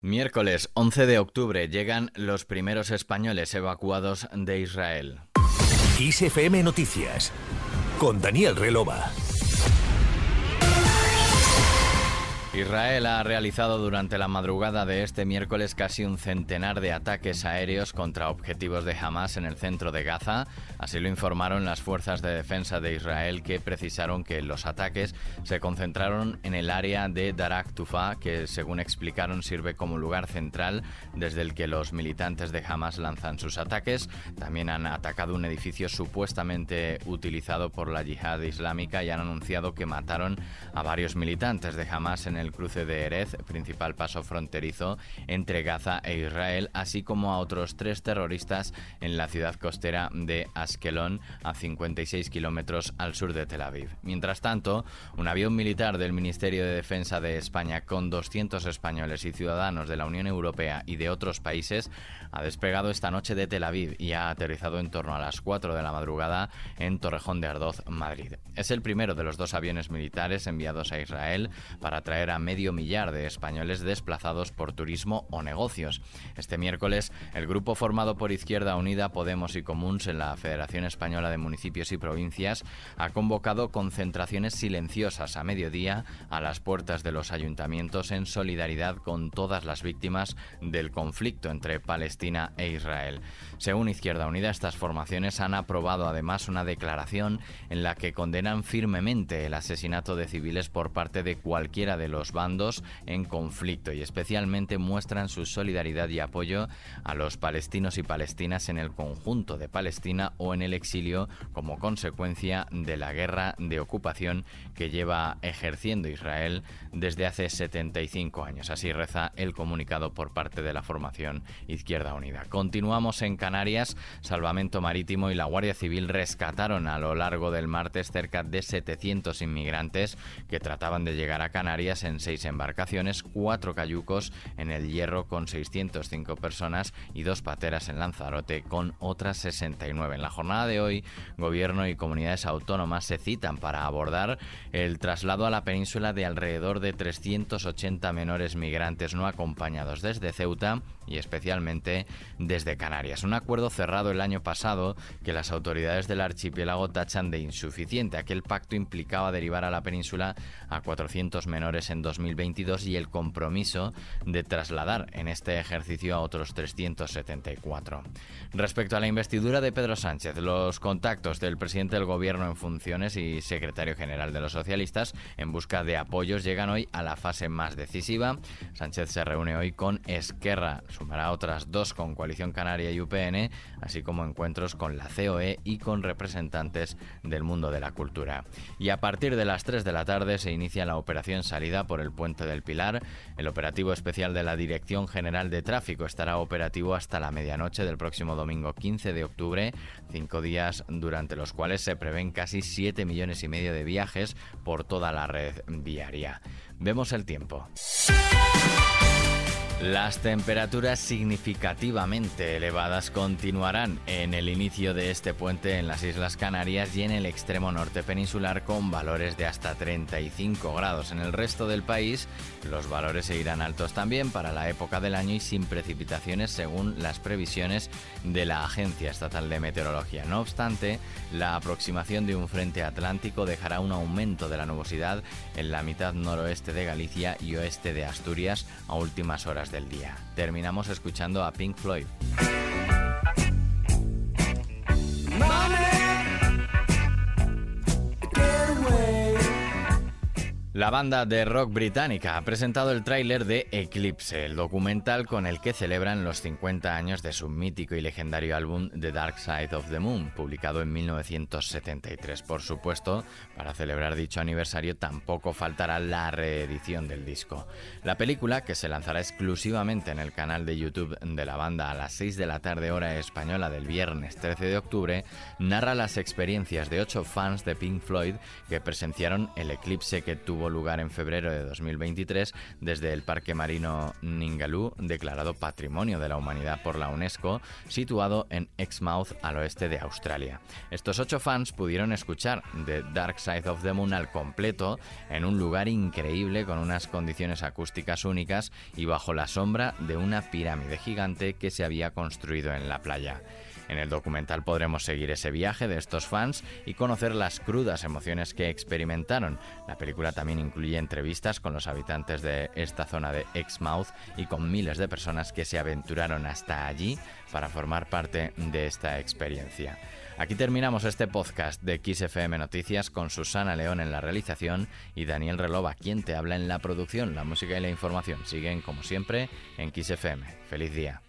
Miércoles 11 de octubre llegan los primeros españoles evacuados de Israel. ISFM Noticias con Daniel Relova. Israel ha realizado durante la madrugada de este miércoles casi un centenar de ataques aéreos contra objetivos de Hamas en el centro de Gaza. Así lo informaron las fuerzas de defensa de Israel que precisaron que los ataques se concentraron en el área de Darak Tufa, que según explicaron sirve como lugar central desde el que los militantes de Hamas lanzan sus ataques. También han atacado un edificio supuestamente utilizado por la yihad islámica y han anunciado que mataron a varios militantes de Hamas en el cruce de Erez, principal paso fronterizo entre Gaza e Israel, así como a otros tres terroristas en la ciudad costera de Askelon, a 56 kilómetros al sur de Tel Aviv. Mientras tanto, un avión militar del Ministerio de Defensa de España con 200 españoles y ciudadanos de la Unión Europea y de otros países ha despegado esta noche de Tel Aviv y ha aterrizado en torno a las 4 de la madrugada en Torrejón de Ardoz, Madrid. Es el primero de los dos aviones militares enviados a Israel para traer a medio millar de españoles desplazados por turismo o negocios. Este miércoles, el grupo formado por Izquierda Unida, Podemos y Comuns en la Federación Española de Municipios y Provincias ha convocado concentraciones silenciosas a mediodía a las puertas de los ayuntamientos en solidaridad con todas las víctimas del conflicto entre Palestina e Israel. Según Izquierda Unida, estas formaciones han aprobado además una declaración en la que condenan firmemente el asesinato de civiles por parte de cualquiera de los bandos en conflicto y especialmente muestran su solidaridad y apoyo a los palestinos y palestinas en el conjunto de Palestina o en el exilio como consecuencia de la guerra de ocupación que lleva ejerciendo Israel desde hace 75 años. Así reza el comunicado por parte de la formación Izquierda Unida. Continuamos en Canarias. Salvamento Marítimo y la Guardia Civil rescataron a lo largo del martes cerca de 700 inmigrantes que trataban de llegar a Canarias seis embarcaciones, cuatro cayucos en el Hierro con 605 personas y dos pateras en Lanzarote con otras 69. En la jornada de hoy, gobierno y comunidades autónomas se citan para abordar el traslado a la península de alrededor de 380 menores migrantes no acompañados desde Ceuta y especialmente desde Canarias. Un acuerdo cerrado el año pasado que las autoridades del archipiélago tachan de insuficiente. Aquel pacto implicaba derivar a la península a 400 menores en 2022 y el compromiso de trasladar en este ejercicio a otros 374. Respecto a la investidura de Pedro Sánchez, los contactos del presidente del gobierno en funciones y secretario general de los socialistas en busca de apoyos llegan hoy a la fase más decisiva. Sánchez se reúne hoy con Esquerra, sumará otras dos con Coalición Canaria y UPN, así como encuentros con la COE y con representantes del mundo de la cultura. Y a partir de las 3 de la tarde se inicia la operación salida por el puente del Pilar. El operativo especial de la Dirección General de Tráfico estará operativo hasta la medianoche del próximo domingo 15 de octubre, cinco días durante los cuales se prevén casi 7 millones y medio de viajes por toda la red viaria. Vemos el tiempo. Las temperaturas significativamente elevadas continuarán en el inicio de este puente en las Islas Canarias y en el extremo norte peninsular con valores de hasta 35 grados. En el resto del país los valores seguirán altos también para la época del año y sin precipitaciones según las previsiones de la Agencia Estatal de Meteorología. No obstante, la aproximación de un frente atlántico dejará un aumento de la nubosidad en la mitad noroeste de Galicia y oeste de Asturias a últimas horas del día. Terminamos escuchando a Pink Floyd. La banda de rock británica ha presentado el tráiler de Eclipse, el documental con el que celebran los 50 años de su mítico y legendario álbum The Dark Side of the Moon, publicado en 1973. Por supuesto, para celebrar dicho aniversario tampoco faltará la reedición del disco. La película, que se lanzará exclusivamente en el canal de YouTube de la banda a las 6 de la tarde hora española del viernes 13 de octubre, narra las experiencias de ocho fans de Pink Floyd que presenciaron el eclipse que tuvo lugar en febrero de 2023 desde el Parque Marino Ningaloo, declarado Patrimonio de la Humanidad por la UNESCO, situado en Exmouth al oeste de Australia. Estos ocho fans pudieron escuchar The Dark Side of the Moon al completo en un lugar increíble con unas condiciones acústicas únicas y bajo la sombra de una pirámide gigante que se había construido en la playa. En el documental podremos seguir ese viaje de estos fans y conocer las crudas emociones que experimentaron. La película también incluye entrevistas con los habitantes de esta zona de Exmouth y con miles de personas que se aventuraron hasta allí para formar parte de esta experiencia. Aquí terminamos este podcast de XFM Noticias con Susana León en la realización y Daniel Relova, quien te habla en la producción. La música y la información siguen, como siempre, en XFM. ¡Feliz día!